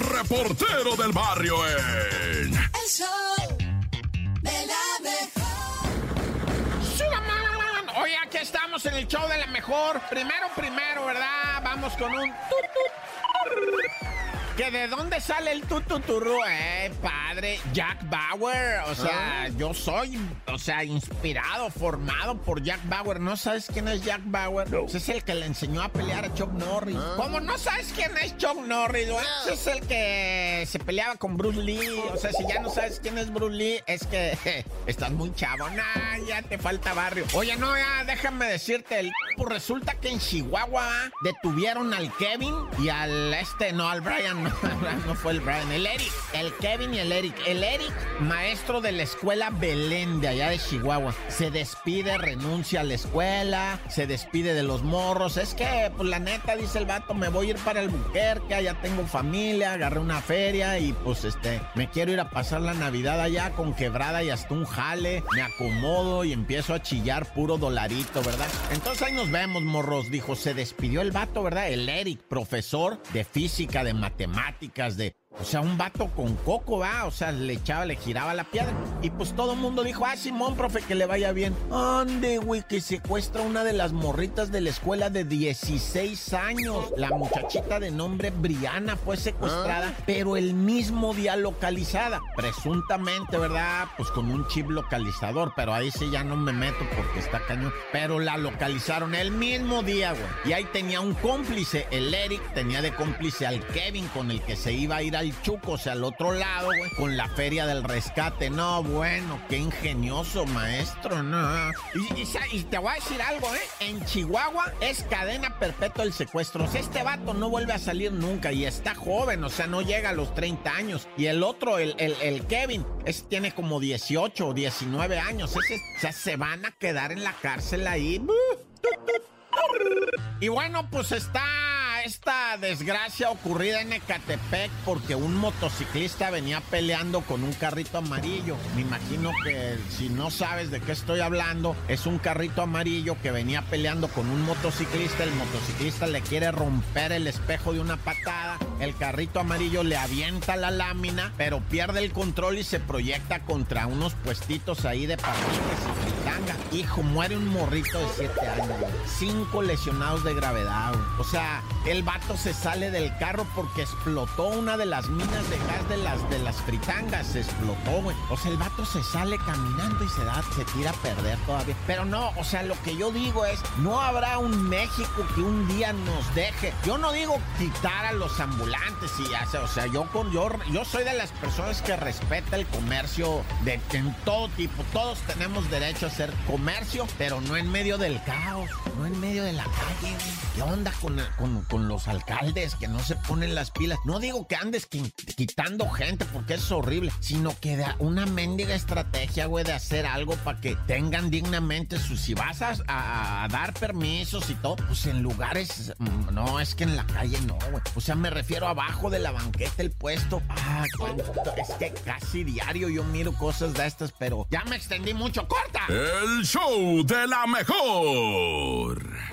reportero del barrio en... El show de la mejor. Oye, aquí estamos en el show de la mejor. Primero, primero, ¿verdad? Vamos con un... ¿Que de dónde sale el tututurru? Eh, padre, Jack Bauer. O sea, yo soy, o sea, inspirado, formado por Jack Bauer. ¿No sabes quién es Jack Bauer? Ese es el que le enseñó a pelear a Chuck Norris. ¿Cómo no sabes quién es Chuck Norris? Ese es el que se peleaba con Bruce Lee. O sea, si ya no sabes quién es Bruce Lee, es que estás muy chavo. Nah, ya te falta barrio. Oye, no, ya déjame decirte, el pues resulta que en Chihuahua detuvieron al Kevin y al este, no, al Brian, no, fue el Brian, el Eric, el Kevin y el Eric. El Eric, maestro de la escuela Belén de allá de Chihuahua, se despide, renuncia a la escuela, se despide de los morros. Es que, pues la neta, dice el vato, me voy a ir para el Buquerque, allá tengo familia, agarré una feria y pues este, me quiero ir a pasar la Navidad allá con quebrada y hasta un jale, me acomodo y empiezo a chillar puro dolarito, ¿verdad? Entonces ahí nos vemos, morros, dijo, se despidió el vato, ¿verdad? El Eric, profesor de física, de matemáticas, de... O sea, un vato con coco, va, o sea, le echaba, le giraba la piedra. Y pues todo el mundo dijo, ah, Simón, profe, que le vaya bien. Ande, güey, que secuestra una de las morritas de la escuela de 16 años. La muchachita de nombre Briana fue secuestrada, pero el mismo día localizada. Presuntamente, ¿verdad? Pues con un chip localizador, pero ahí sí ya no me meto porque está cañón. Pero la localizaron el mismo día, güey. Y ahí tenía un cómplice, el Eric tenía de cómplice al Kevin con el que se iba a ir al Chuco, o sea, al otro lado, güey, con la feria del rescate. No, bueno, qué ingenioso, maestro, no. Y, te voy a decir algo, ¿eh? En Chihuahua es cadena perpetua el secuestro. O sea, este vato no vuelve a salir nunca y está joven, o sea, no llega a los 30 años. Y el otro, el, el, Kevin, ese tiene como 18 o 19 años. Ese, o sea, se van a quedar en la cárcel ahí. Y bueno, pues está desgracia ocurrida en Ecatepec porque un motociclista venía peleando con un carrito amarillo. Me imagino que si no sabes de qué estoy hablando, es un carrito amarillo que venía peleando con un motociclista. El motociclista le quiere romper el espejo de una patada. El carrito amarillo le avienta la lámina, pero pierde el control y se proyecta contra unos puestitos ahí de papitas y fritanga. Hijo, muere un morrito de 7 años. Cinco lesionados de gravedad. O sea, el vato se sale del carro porque explotó una de las minas de gas de las, de las fritangas. Se explotó, güey. O sea, el vato se sale caminando y se da, se tira a perder todavía. Pero no, o sea, lo que yo digo es, no habrá un México que un día nos deje. Yo no digo quitar a los ambulantes y sea, o sea, yo con yo, yo soy de las personas que respeta el comercio de en todo tipo. Todos tenemos derecho a hacer comercio, pero no en medio del caos, no en medio de la calle. güey. ¿Qué onda con, con- con los alcaldes que no se ponen las pilas? No digo que andes qui- quitando gente porque es horrible, sino que da una mendiga estrategia, güey, de hacer algo para que tengan dignamente sus... Si vas a, dar permisos y todo, pues en lugares... mm, No, es que en la calle no, güey. O sea, me refiero abajo de la banqueta, el puesto. Ah, es que casi diario yo miro cosas de estas, pero ya me extendí mucho. ¡Corta! El show de la mejor.